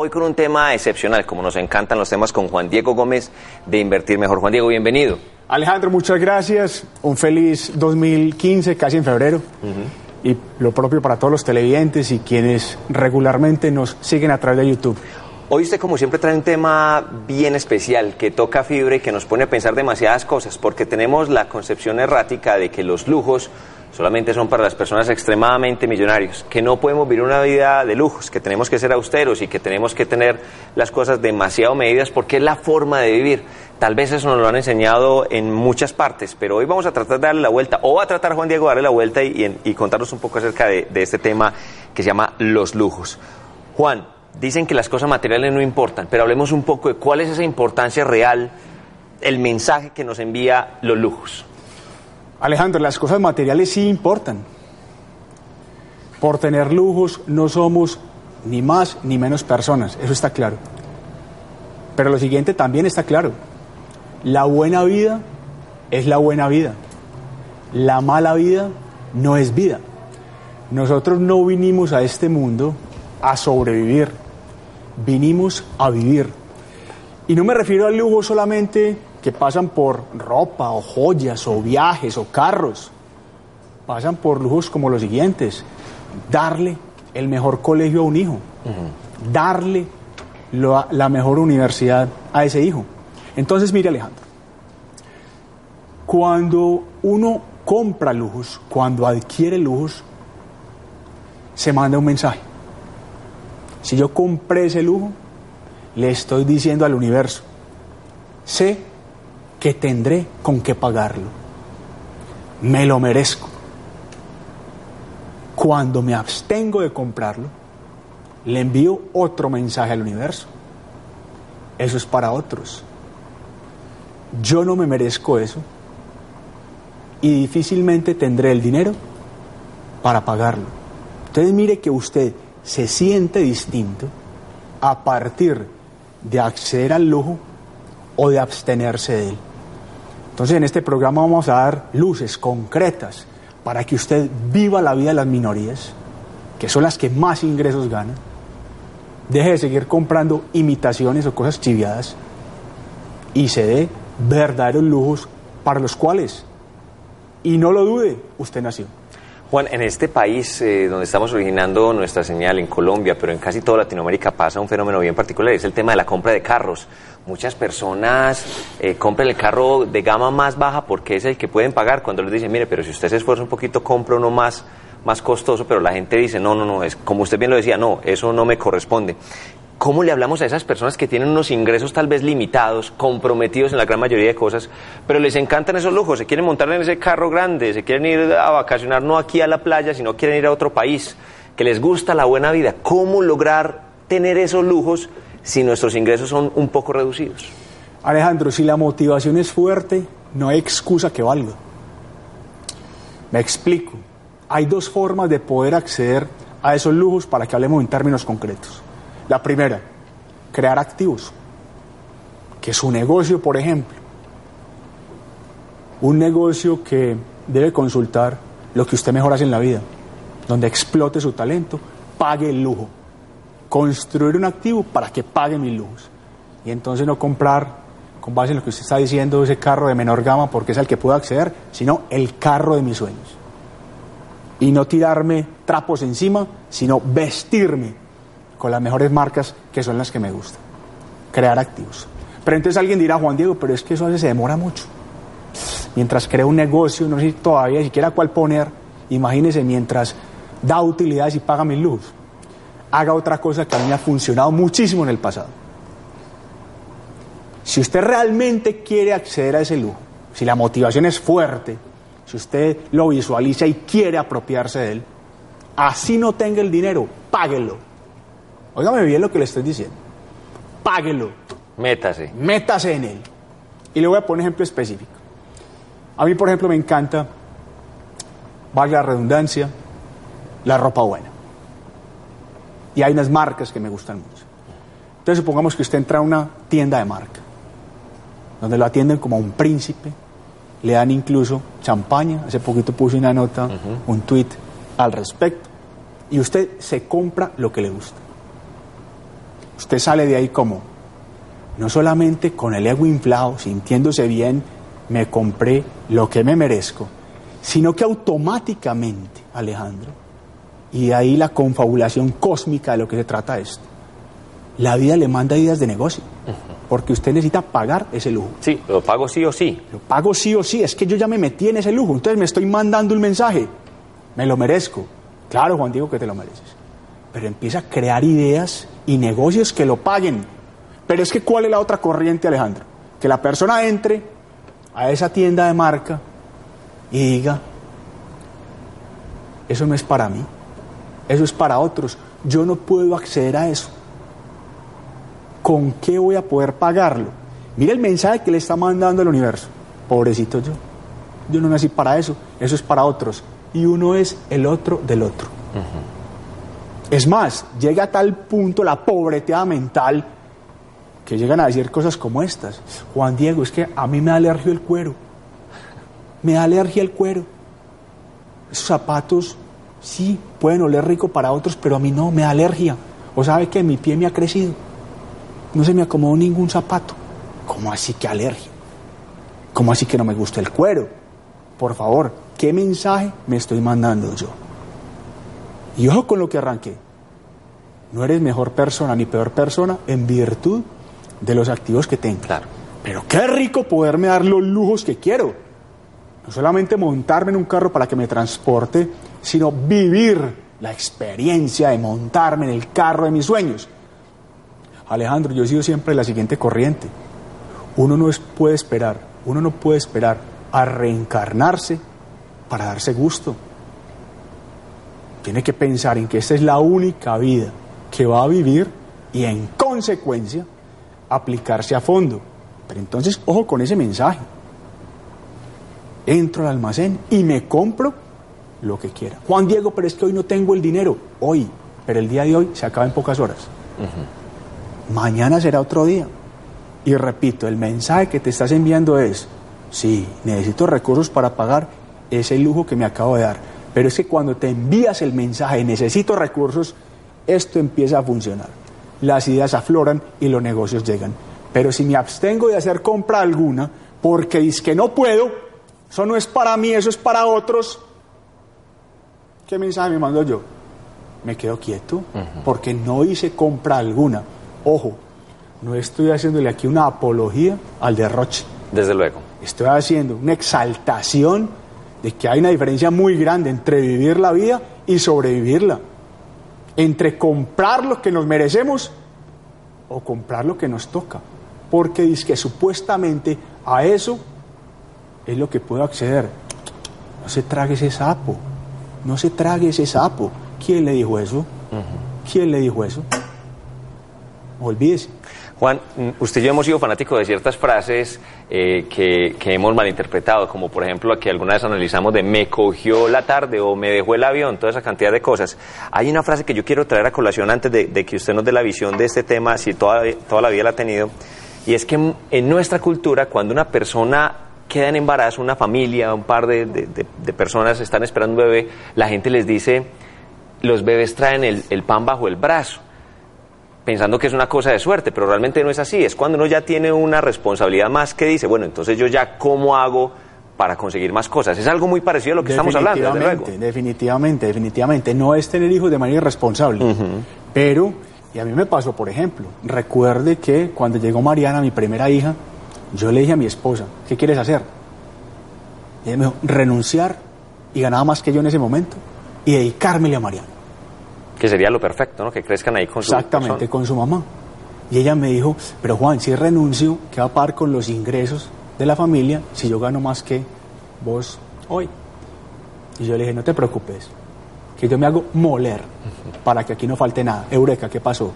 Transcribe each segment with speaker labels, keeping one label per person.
Speaker 1: Hoy con un tema excepcional, como nos encantan los temas con Juan Diego Gómez de Invertir Mejor. Juan Diego, bienvenido.
Speaker 2: Alejandro, muchas gracias. Un feliz 2015, casi en febrero. Y lo propio para todos los televidentes y quienes regularmente nos siguen a través de YouTube.
Speaker 1: Hoy usted como siempre trae un tema bien especial que toca fibra y que nos pone a pensar demasiadas cosas porque tenemos la concepción errática de que los lujos solamente son para las personas extremadamente millonarios, que no podemos vivir una vida de lujos, que tenemos que ser austeros y que tenemos que tener las cosas demasiado medidas porque es la forma de vivir. Tal vez eso nos lo han enseñado en muchas partes, pero hoy vamos a tratar de darle la vuelta, o va a tratar Juan Diego de darle la vuelta y, contarnos un poco acerca de, de este tema que se llama los lujos. Juan, dicen que las cosas materiales no importan, pero hablemos un poco de cuál es esa importancia real, el mensaje que nos envía los lujos.
Speaker 2: Alejandro, las cosas materiales sí importan. Por tener lujos no somos ni más ni menos personas, eso está claro. Pero lo siguiente también está claro. La buena vida es la buena vida. La mala vida no es vida. Nosotros no vinimos a este mundo a sobrevivir, vinimos a vivir. Y no me refiero al lujo solamente que pasan por ropa o joyas o viajes o carros. Pasan por lujos como los siguientes. Darle el mejor colegio a un hijo. Darle la mejor universidad a ese hijo. Entonces, mire Alejandro, cuando uno compra lujos, cuando adquiere lujos, se manda un mensaje. Si yo compré ese lujo, le estoy diciendo al universo, sé que tendré con qué pagarlo. Me lo merezco. Cuando me abstengo de comprarlo, le envío otro mensaje al universo. Eso es para otros. Yo no me merezco eso y difícilmente tendré el dinero para pagarlo. Entonces mire que usted se siente distinto a partir de acceder al lujo o de abstenerse de él. Entonces en este programa vamos a dar luces concretas para que usted viva la vida de las minorías, que son las que más ingresos ganan, deje de seguir comprando imitaciones o cosas chiviadas y se dé verdaderos lujos para los cuales, y no lo dude, usted nació.
Speaker 1: Juan, en este país eh, donde estamos originando nuestra señal, en Colombia, pero en casi toda Latinoamérica pasa un fenómeno bien particular, es el tema de la compra de carros. Muchas personas eh, compran el carro de gama más baja porque es el que pueden pagar. Cuando les dicen, mire, pero si usted se esfuerza un poquito, compra uno más, más costoso, pero la gente dice, no, no, no, es como usted bien lo decía, no, eso no me corresponde. ¿Cómo le hablamos a esas personas que tienen unos ingresos tal vez limitados, comprometidos en la gran mayoría de cosas, pero les encantan esos lujos, se quieren montar en ese carro grande, se quieren ir a vacacionar no aquí a la playa, sino quieren ir a otro país, que les gusta la buena vida? ¿Cómo lograr tener esos lujos si nuestros ingresos son un poco reducidos?
Speaker 2: Alejandro, si la motivación es fuerte, no hay excusa que valga. Me explico. Hay dos formas de poder acceder a esos lujos para que hablemos en términos concretos. La primera, crear activos. Que su negocio, por ejemplo, un negocio que debe consultar lo que usted mejor hace en la vida, donde explote su talento, pague el lujo. Construir un activo para que pague mis lujos. Y entonces no comprar, con base en lo que usted está diciendo, ese carro de menor gama porque es al que puedo acceder, sino el carro de mis sueños. Y no tirarme trapos encima, sino vestirme con las mejores marcas que son las que me gustan. Crear activos. Pero entonces alguien dirá, Juan Diego, pero es que eso se demora mucho. Mientras crea un negocio, no sé todavía siquiera cuál poner, imagínese mientras da utilidades y paga mis luz, haga otra cosa que a mí me ha funcionado muchísimo en el pasado. Si usted realmente quiere acceder a ese lujo, si la motivación es fuerte, si usted lo visualiza y quiere apropiarse de él, así no tenga el dinero, páguelo. Óigame bien lo que le estoy diciendo. Páguelo.
Speaker 1: Métase.
Speaker 2: Métase en él. Y le voy a poner un ejemplo específico. A mí, por ejemplo, me encanta, valga la redundancia, la ropa buena. Y hay unas marcas que me gustan mucho. Entonces, supongamos que usted entra a una tienda de marca, donde lo atienden como a un príncipe, le dan incluso champaña. Hace poquito puse una nota, un tweet al respecto. Y usted se compra lo que le gusta usted sale de ahí como, no solamente con el ego inflado, sintiéndose bien, me compré lo que me merezco, sino que automáticamente, Alejandro, y ahí la confabulación cósmica de lo que se trata esto, la vida le manda ideas de negocio, porque usted necesita pagar ese lujo.
Speaker 1: Sí, lo pago sí o sí.
Speaker 2: Lo pago sí o sí, es que yo ya me metí en ese lujo, entonces me estoy mandando un mensaje, me lo merezco. Claro, Juan Diego, que te lo mereces. Pero empieza a crear ideas y negocios que lo paguen. Pero es que, ¿cuál es la otra corriente, Alejandro? Que la persona entre a esa tienda de marca y diga, eso no es para mí, eso es para otros, yo no puedo acceder a eso. ¿Con qué voy a poder pagarlo? Mire el mensaje que le está mandando el universo. Pobrecito yo. Yo no nací para eso, eso es para otros. Y uno es el otro del otro. Es más, llega a tal punto la pobreteada mental que llegan a decir cosas como estas. Juan Diego, es que a mí me da alergia el cuero. Me da alergia el cuero. Esos zapatos, sí, pueden oler rico para otros, pero a mí no, me da alergia. O sabe que mi pie me ha crecido. No se me acomodó ningún zapato. ¿Cómo así que alergia? ¿Cómo así que no me gusta el cuero? Por favor, ¿qué mensaje me estoy mandando yo? Y ojo con lo que arranqué. No eres mejor persona ni peor persona en virtud de los activos que tengo.
Speaker 1: Claro.
Speaker 2: Pero qué rico poderme dar los lujos que quiero. No solamente montarme en un carro para que me transporte, sino vivir la experiencia de montarme en el carro de mis sueños. Alejandro, yo he sido siempre la siguiente corriente. Uno no puede esperar, uno no puede esperar a reencarnarse para darse gusto. Tiene que pensar en que esta es la única vida que va a vivir y en consecuencia aplicarse a fondo. Pero entonces, ojo con ese mensaje. Entro al almacén y me compro lo que quiera. Juan Diego, pero es que hoy no tengo el dinero. Hoy, pero el día de hoy se acaba en pocas horas. Mañana será otro día. Y repito, el mensaje que te estás enviando es, sí, necesito recursos para pagar ese lujo que me acabo de dar. Pero es que cuando te envías el mensaje, necesito recursos, esto empieza a funcionar. Las ideas afloran y los negocios llegan. Pero si me abstengo de hacer compra alguna, porque dice que no puedo, eso no es para mí, eso es para otros, ¿qué mensaje me mando yo? Me quedo quieto, porque no hice compra alguna. Ojo, no estoy haciéndole aquí una apología al derroche.
Speaker 1: Desde luego.
Speaker 2: Estoy haciendo una exaltación de que hay una diferencia muy grande entre vivir la vida y sobrevivirla. Entre comprar lo que nos merecemos o comprar lo que nos toca. Porque dice que supuestamente a eso es lo que puedo acceder. No se trague ese sapo. No se trague ese sapo. ¿Quién le dijo eso? ¿Quién le dijo eso? Olvídese.
Speaker 1: Juan, mm, usted y yo hemos sido fanáticos de ciertas frases eh, que, hemos malinterpretado, como por ejemplo que alguna vez analizamos de me cogió la tarde o me dejó el avión, toda esa cantidad de cosas. Hay una frase que yo quiero traer a colación antes de, que usted nos dé la visión de este tema, si toda, toda la vida la ha tenido, y es que en- nuestra cultura, cuando una persona queda en embarazo, una familia, un par de, personas están esperando un bebé, la gente les dice, los bebés traen el pan bajo el brazo pensando que es una cosa de suerte, pero realmente no es así. Es cuando uno ya tiene una responsabilidad más que dice, bueno, entonces yo ya cómo hago para conseguir más cosas. Es algo muy parecido a lo que estamos hablando, desde luego.
Speaker 2: Definitivamente, definitivamente, definitivamente. No es tener hijos de manera irresponsable. Pero, y a mí me pasó, por ejemplo, recuerde que cuando llegó Mariana, mi primera hija, yo le dije a mi esposa, ¿qué quieres hacer? Y ella me dijo, renunciar, y ganaba más que yo en ese momento, y dedicármele a Mariana.
Speaker 1: Que sería lo perfecto, ¿no? Que crezcan ahí con su
Speaker 2: Exactamente,
Speaker 1: persona.
Speaker 2: con su mamá. Y ella me dijo, pero Juan, si renuncio, ¿qué va a pagar con los ingresos de la familia si yo gano más que vos hoy? Y yo le dije, no te preocupes, que yo me hago moler para que aquí no falte nada. Eureka, ¿qué pasó?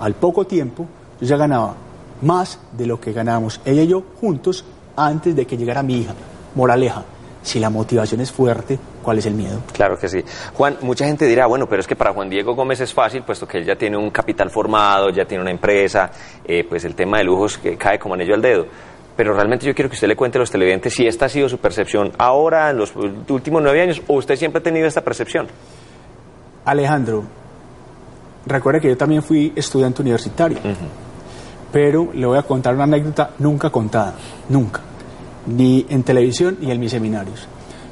Speaker 2: Al poco tiempo, yo ya ganaba más de lo que ganábamos ella y yo juntos antes de que llegara mi hija. Moraleja, si la motivación es fuerte, ¿cuál es el miedo?
Speaker 1: Claro que sí. Juan, mucha gente dirá, bueno, pero es que para Juan Diego Gómez es fácil, puesto que él ya tiene un capital formado, ya tiene una empresa, eh, pues el tema de lujos que cae como anillo al dedo. Pero realmente yo quiero que usted le cuente a los televidentes si esta ha sido su percepción ahora, en los últimos nueve años, o usted siempre ha tenido esta percepción.
Speaker 2: Alejandro, recuerde que yo también fui estudiante universitario, pero le voy a contar una anécdota nunca contada, nunca, ni en televisión ni en mis seminarios.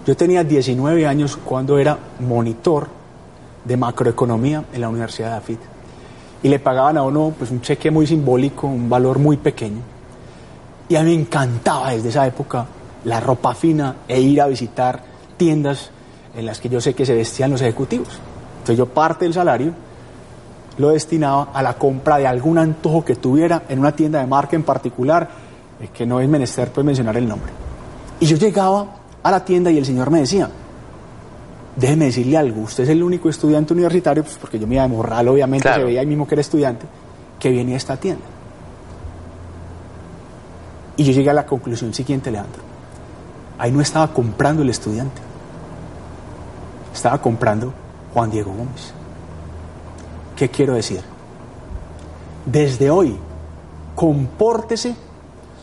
Speaker 2: Yo tenía 19 años cuando era monitor de macroeconomía en la Universidad de AFIT y le pagaban a uno pues, un cheque muy simbólico, un valor muy pequeño. Y a mí me encantaba desde esa época la ropa fina e ir a visitar tiendas en las que yo sé que se vestían los ejecutivos. Entonces yo parte del salario lo destinaba a la compra de algún antojo que tuviera en una tienda de marca en particular, que no es menester pues mencionar el nombre. Y yo llegaba a la tienda y el señor me decía, déjeme decirle algo, usted es el único estudiante universitario, pues porque yo me iba de morral, obviamente se veía ahí mismo que era estudiante, que venía a esta tienda. Y yo llegué a la conclusión siguiente, Leandro. Ahí no estaba comprando el estudiante, estaba comprando Juan Diego Gómez. ¿Qué quiero decir? Desde hoy, compórtese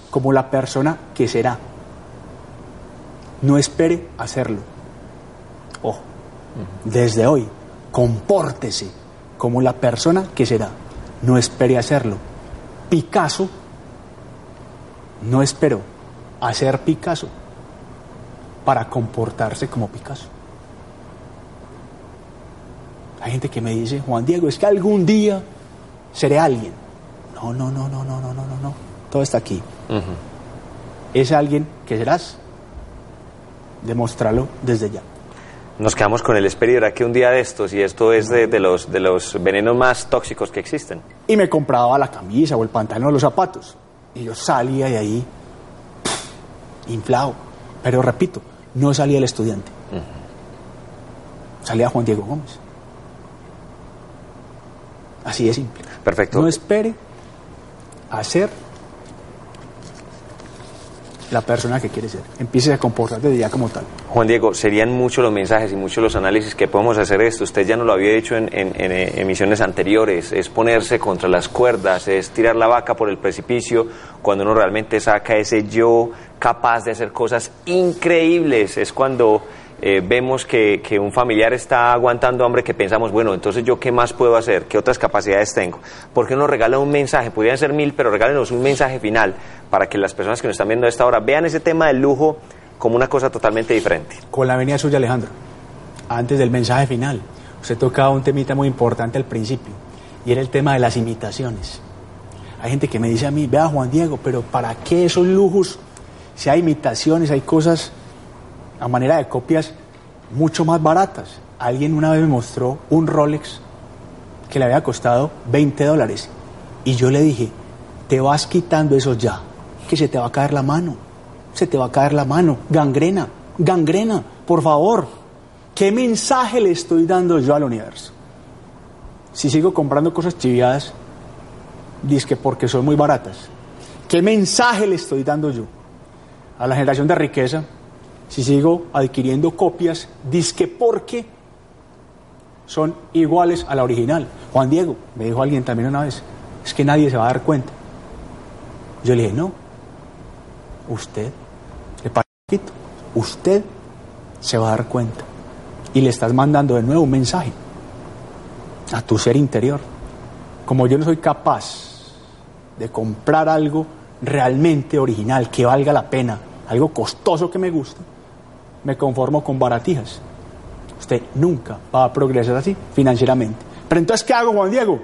Speaker 2: como la persona que será. No espere hacerlo. Ojo, desde hoy, compórtese como la persona que será. No espere hacerlo. Picasso no esperó hacer Picasso para comportarse como Picasso. Hay gente que me dice, Juan Diego, es que algún día seré alguien. No, no, no, no, no, no, no, no. Todo está aquí. Es alguien que serás. Demostrarlo desde ya.
Speaker 1: Nos quedamos con el espera que un día de estos, y esto es de, los, de los venenos más tóxicos que existen.
Speaker 2: Y me compraba la camisa o el pantalón o los zapatos. Y yo salía de ahí inflado. Pero repito, no salía el estudiante. Salía Juan Diego Gómez. Así de simple.
Speaker 1: Perfecto.
Speaker 2: No espere a ser la persona que quiere ser. Empiece a comportarse de ya como tal.
Speaker 1: Juan Diego, serían muchos los mensajes y muchos los análisis que podemos hacer esto. Usted ya nos lo había dicho en, en, eh, emisiones anteriores. Es ponerse contra las cuerdas, es tirar la vaca por el precipicio cuando uno realmente saca ese yo capaz de hacer cosas increíbles. Es cuando eh, vemos que, que, un familiar está aguantando hambre, que pensamos, bueno, entonces yo qué más puedo hacer, qué otras capacidades tengo. ¿Por qué no regala un mensaje? Podrían ser mil, pero regálenos un mensaje final para que las personas que nos están viendo a esta hora vean ese tema del lujo como una cosa totalmente diferente.
Speaker 2: Con la venida suya, Alejandro, antes del mensaje final, usted tocaba un temita muy importante al principio, y era el tema de las imitaciones. Hay gente que me dice a mí, vea Juan Diego, pero ¿para qué esos lujos? Si hay imitaciones, hay cosas a manera de copias mucho más baratas. Alguien una vez me mostró un Rolex que le había costado 20 dólares y yo le dije, te vas quitando eso ya, que se te va a caer la mano, se te va a caer la mano, gangrena, gangrena, por favor, ¿qué mensaje le estoy dando yo al universo? Si sigo comprando cosas chiviadas, dice que porque son muy baratas. ¿Qué mensaje le estoy dando yo a la generación de riqueza si sigo adquiriendo copias, disque porque son iguales a la original. Juan Diego, me dijo alguien también una vez, es que nadie se va a dar cuenta. Yo le dije, no, usted, le usted se va a dar cuenta. Y le estás mandando de nuevo un mensaje a tu ser interior. Como yo no soy capaz de comprar algo realmente original, que valga la pena, algo costoso que me gusta, me conformo con baratijas. Usted nunca va a progresar así financieramente. Pero entonces, ¿qué hago, Juan Diego?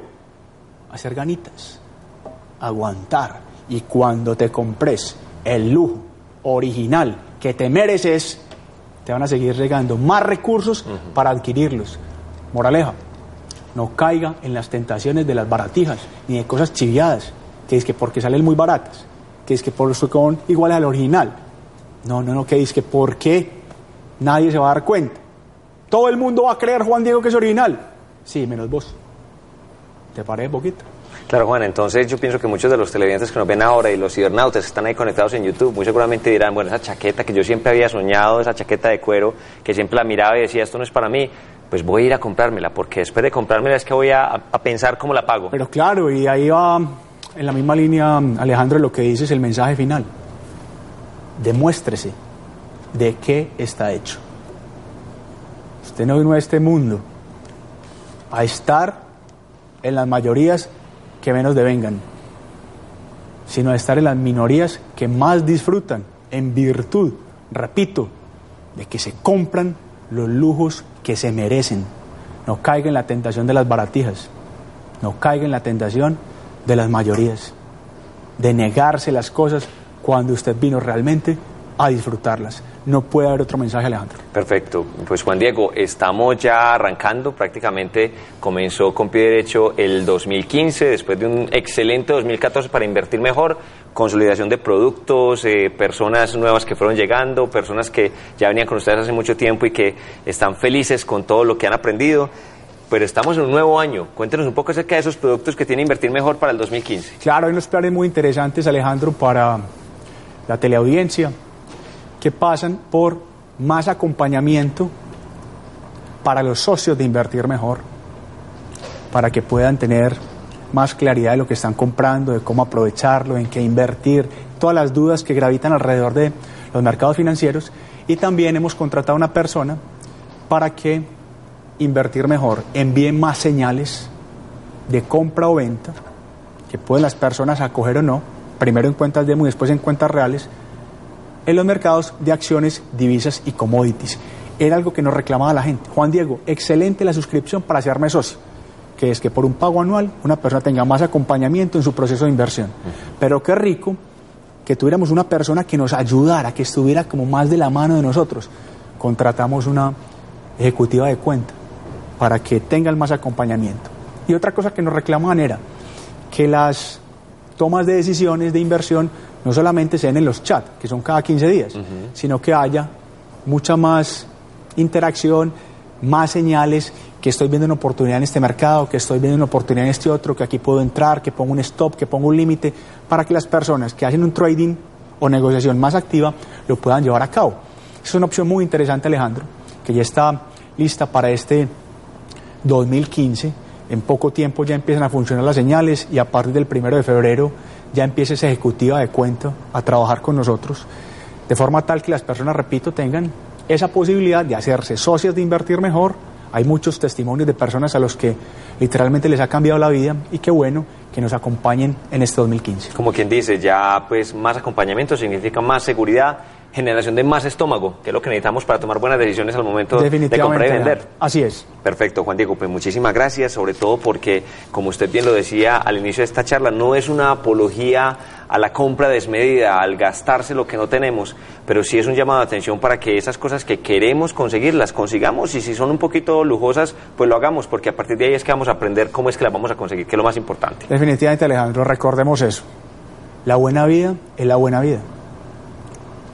Speaker 2: Hacer ganitas, aguantar. Y cuando te compres el lujo original que te mereces, te van a seguir regando más recursos para adquirirlos. Moraleja, no caiga en las tentaciones de las baratijas ni de cosas chiviadas, que es que porque salen muy baratas, que es que por eso son iguales al original. No, no, no, que es que por qué nadie se va a dar cuenta. Todo el mundo va a creer, Juan Diego, que es original. Sí, menos vos. ¿Te parece poquito?
Speaker 1: Claro, Juan, entonces yo pienso que muchos de los televidentes que nos ven ahora y los cibernautas que están ahí conectados en YouTube, muy seguramente dirán, bueno, esa chaqueta que yo siempre había soñado, esa chaqueta de cuero, que siempre la miraba y decía, esto no es para mí, pues voy a ir a comprármela, porque después de comprármela es que voy a, a pensar cómo la pago.
Speaker 2: Pero claro, y ahí va en la misma línea, Alejandro, lo que dices, el mensaje final. Demuéstrese de qué está hecho. Usted no vino a este mundo a estar en las mayorías que menos devengan, sino de estar en las minorías que más disfrutan en virtud, repito, de que se compran los lujos que se merecen. No caiga en la tentación de las baratijas, no caiga en la tentación de las mayorías, de negarse las cosas cuando usted vino realmente a disfrutarlas. No puede haber otro mensaje, Alejandro.
Speaker 1: Perfecto. Pues Juan Diego, estamos ya arrancando, prácticamente comenzó con pie derecho el 2015, después de un excelente 2014 para invertir mejor, consolidación de productos, eh, personas nuevas que fueron llegando, personas que ya venían con ustedes hace mucho tiempo y que están felices con todo lo que han aprendido. Pero estamos en un nuevo año. Cuéntenos un poco acerca de esos productos que tiene Invertir Mejor para el 2015.
Speaker 2: Claro, hay unos planes muy interesantes, Alejandro, para la teleaudiencia, que pasan por más acompañamiento para los socios de Invertir Mejor, para que puedan tener más claridad de lo que están comprando, de cómo aprovecharlo, en qué invertir, todas las dudas que gravitan alrededor de los mercados financieros. Y también hemos contratado a una persona para que invertir mejor envíe más señales de compra o venta que pueden las personas acoger o no, primero en cuentas demo y después en cuentas reales, en los mercados de acciones, divisas y commodities. Era algo que nos reclamaba la gente. Juan Diego, excelente la suscripción para hacerme socio que es que por un pago anual una persona tenga más acompañamiento en su proceso de inversión. Pero qué rico que tuviéramos una persona que nos ayudara, que estuviera como más de la mano de nosotros. Contratamos una ejecutiva de cuenta para que tengan más acompañamiento. Y otra cosa que nos reclamaban era que las tomas de decisiones de inversión no solamente se den en los chats, que son cada 15 días, sino que haya mucha más interacción, más señales que estoy viendo una oportunidad en este mercado, que estoy viendo una oportunidad en este otro, que aquí puedo entrar, que pongo un stop, que pongo un límite, para que las personas que hacen un trading o negociación más activa lo puedan llevar a cabo. Es una opción muy interesante, Alejandro, que ya está lista para este 2015. En poco tiempo ya empiezan a funcionar las señales y a partir del primero de febrero ya empieza esa ejecutiva de cuenta a trabajar con nosotros, de forma tal que las personas, repito, tengan esa posibilidad de hacerse socias de invertir mejor, hay muchos testimonios de personas a los que literalmente les ha cambiado la vida y qué bueno que nos acompañen en este 2015.
Speaker 1: Como quien dice, ya pues más acompañamiento significa más seguridad, generación de más estómago, que es lo que necesitamos para tomar buenas decisiones al momento de comprar y vender.
Speaker 2: Así es.
Speaker 1: Perfecto, Juan Diego, pues muchísimas gracias, sobre todo porque, como usted bien lo decía al inicio de esta charla, no es una apología a la compra desmedida, al gastarse lo que no tenemos, pero sí es un llamado de atención para que esas cosas que queremos conseguir las consigamos y si son un poquito lujosas, pues lo hagamos, porque a partir de ahí es que vamos a aprender cómo es que las vamos a conseguir, que es lo más importante.
Speaker 2: Definitivamente, Alejandro, recordemos eso. La buena vida es la buena vida.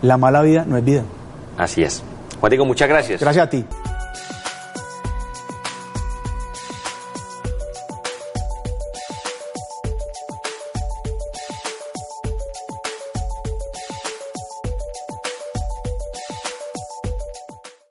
Speaker 2: La mala vida no es vida.
Speaker 1: Así es. Juan Diego, muchas gracias.
Speaker 2: Gracias a ti.